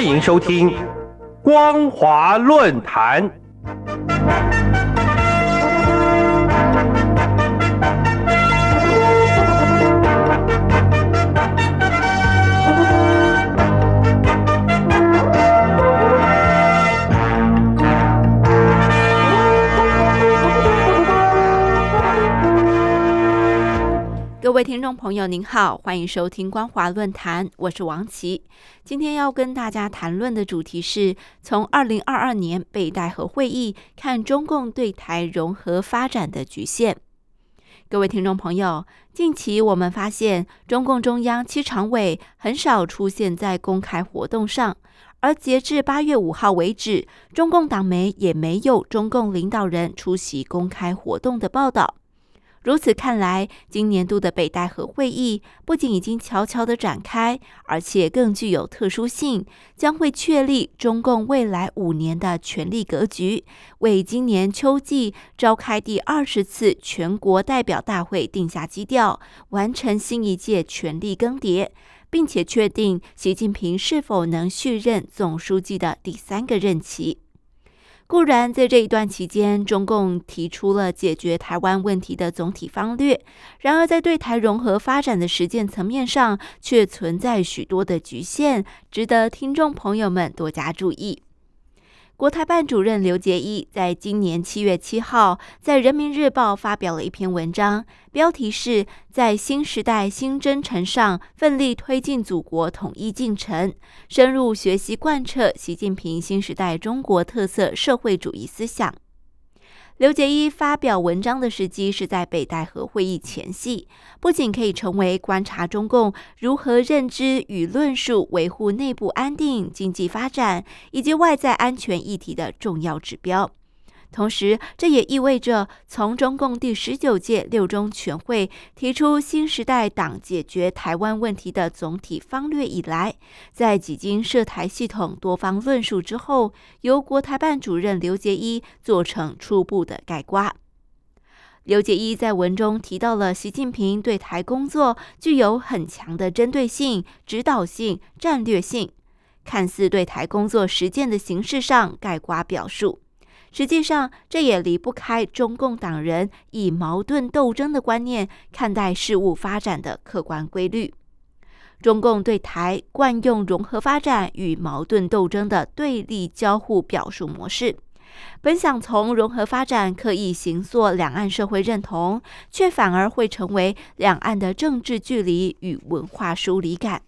欢迎收听《光华论坛》。各位听众朋友，您好，欢迎收听光华论坛，我是王琦。今天要跟大家谈论的主题是从二零二二年北戴河会议看中共对台融合发展的局限。各位听众朋友，近期我们发现中共中央七常委很少出现在公开活动上，而截至八月五号为止，中共党媒也没有中共领导人出席公开活动的报道。如此看来，今年度的北戴河会议不仅已经悄悄地展开，而且更具有特殊性，将会确立中共未来五年的权力格局，为今年秋季召开第二十次全国代表大会定下基调，完成新一届权力更迭，并且确定习近平是否能续任总书记的第三个任期。固然，在这一段期间，中共提出了解决台湾问题的总体方略；然而，在对台融合发展的实践层面上，却存在许多的局限，值得听众朋友们多加注意。国台办主任刘结一在今年七月七号在《人民日报》发表了一篇文章，标题是在新时代新征程上奋力推进祖国统一进程，深入学习贯彻习近平新时代中国特色社会主义思想。刘杰一发表文章的时机是在北戴河会议前夕，不仅可以成为观察中共如何认知与论述维护内部安定、经济发展以及外在安全议题的重要指标。同时，这也意味着，从中共第十九届六中全会提出新时代党解决台湾问题的总体方略以来，在几经涉台系统多方论述之后，由国台办主任刘捷一做成初步的概括。刘捷一在文中提到了习近平对台工作具有很强的针对性、指导性、战略性，看似对台工作实践的形式上概括表述。实际上，这也离不开中共党人以矛盾斗争的观念看待事物发展的客观规律。中共对台惯用融合发展与矛盾斗争的对立交互表述模式，本想从融合发展刻意形塑两岸社会认同，却反而会成为两岸的政治距离与文化疏离感。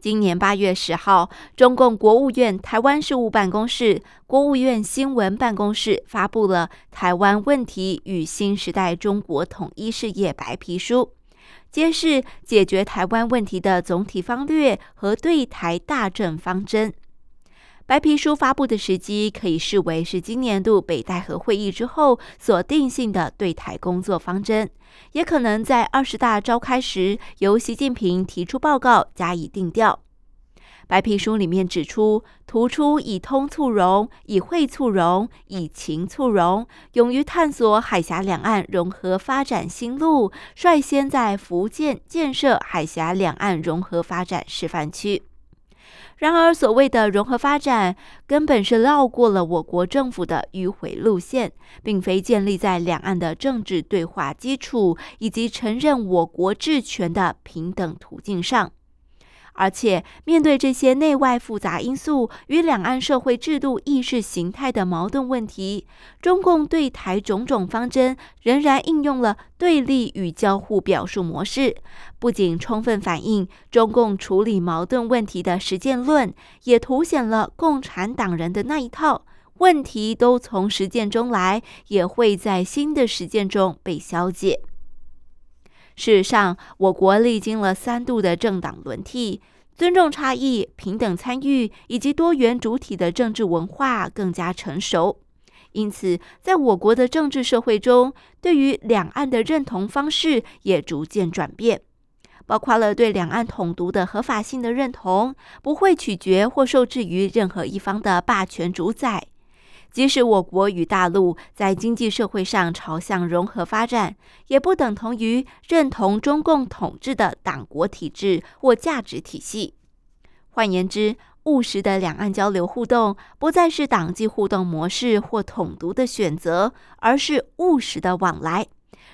今年八月十号，中共国务院台湾事务办公室、国务院新闻办公室发布了《台湾问题与新时代中国统一事业白皮书》，揭示解决台湾问题的总体方略和对台大政方针。白皮书发布的时机可以视为是今年度北戴河会议之后所定性的对台工作方针。也可能在二十大召开时，由习近平提出报告加以定调。白皮书里面指出，突出以通促融、以会促融、以情促融，勇于探索海峡两岸融合发展新路，率先在福建建设海峡两岸融合发展示范区。然而，所谓的融合发展，根本是绕过了我国政府的迂回路线，并非建立在两岸的政治对话基础以及承认我国治权的平等途径上。而且，面对这些内外复杂因素与两岸社会制度意识形态的矛盾问题，中共对台种种方针仍然应用了对立与交互表述模式，不仅充分反映中共处理矛盾问题的实践论，也凸显了共产党人的那一套问题都从实践中来，也会在新的实践中被消解。事实上，我国历经了三度的政党轮替，尊重差异、平等参与以及多元主体的政治文化更加成熟。因此，在我国的政治社会中，对于两岸的认同方式也逐渐转变，包括了对两岸统独的合法性的认同，不会取决或受制于任何一方的霸权主宰。即使我国与大陆在经济社会上朝向融合发展，也不等同于认同中共统治的党国体制或价值体系。换言之，务实的两岸交流互动不再是党际互动模式或统独的选择，而是务实的往来。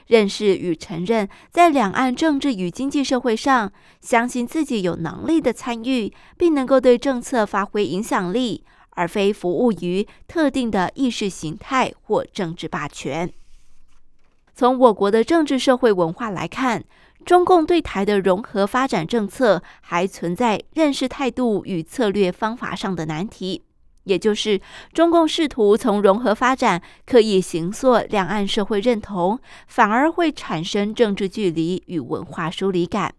认识与承认，在两岸政治与经济社会上，相信自己有能力的参与，并能够对政策发挥影响力，而非服务于特定的意识形态或政治霸权。从我国的政治社会文化来看，中共对台的融合发展政策还存在认识态度与策略方法上的难题。也就是中共试图从融合发展刻意形塑两岸社会认同，反而会产生政治距离与文化疏离感。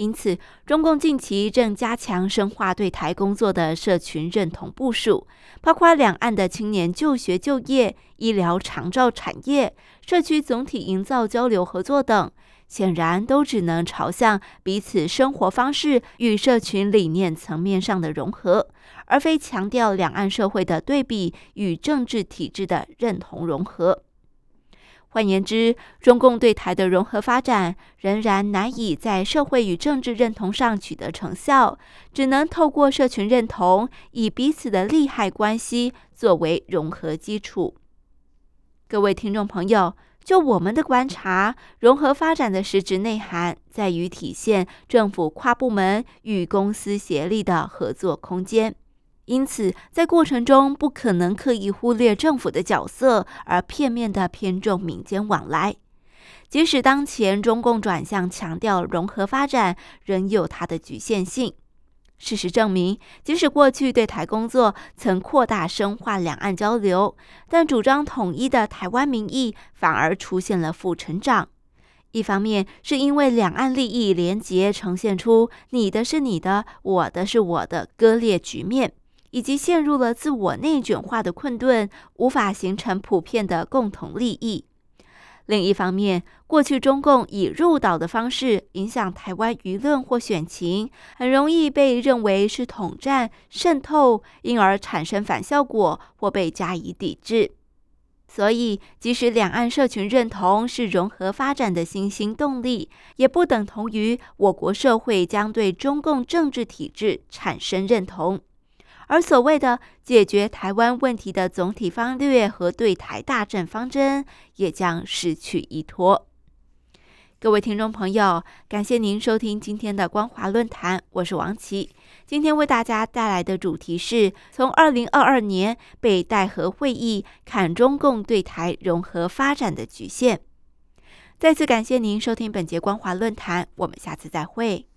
因此，中共近期正加强深化对台工作的社群认同部署，包括两岸的青年就学就业、医疗长照产业、社区总体营造交流合作等。显然都只能朝向彼此生活方式与社群理念层面上的融合，而非强调两岸社会的对比与政治体制的认同融合。换言之，中共对台的融合发展仍然难以在社会与政治认同上取得成效，只能透过社群认同，以彼此的利害关系作为融合基础。各位听众朋友。就我们的观察，融合发展的实质内涵在于体现政府跨部门与公司协力的合作空间。因此，在过程中不可能刻意忽略政府的角色，而片面的偏重民间往来。即使当前中共转向强调融合发展，仍有它的局限性。事实证明，即使过去对台工作曾扩大深化两岸交流，但主张统一的台湾民意反而出现了负成长。一方面是因为两岸利益连结呈现出你的是你的，我的是我的割裂局面，以及陷入了自我内卷化的困顿，无法形成普遍的共同利益。另一方面，过去中共以入岛的方式影响台湾舆论或选情，很容易被认为是统战、渗透，因而产生反效果或被加以抵制。所以，即使两岸社群认同是融合发展的新兴动力，也不等同于我国社会将对中共政治体制产生认同。而所谓的解决台湾问题的总体方略和对台大政方针，也将失去依托。各位听众朋友，感谢您收听今天的光华论坛，我是王琦。今天为大家带来的主题是从二零二二年被戴河会议看中共对台融合发展的局限。再次感谢您收听本节光华论坛，我们下次再会。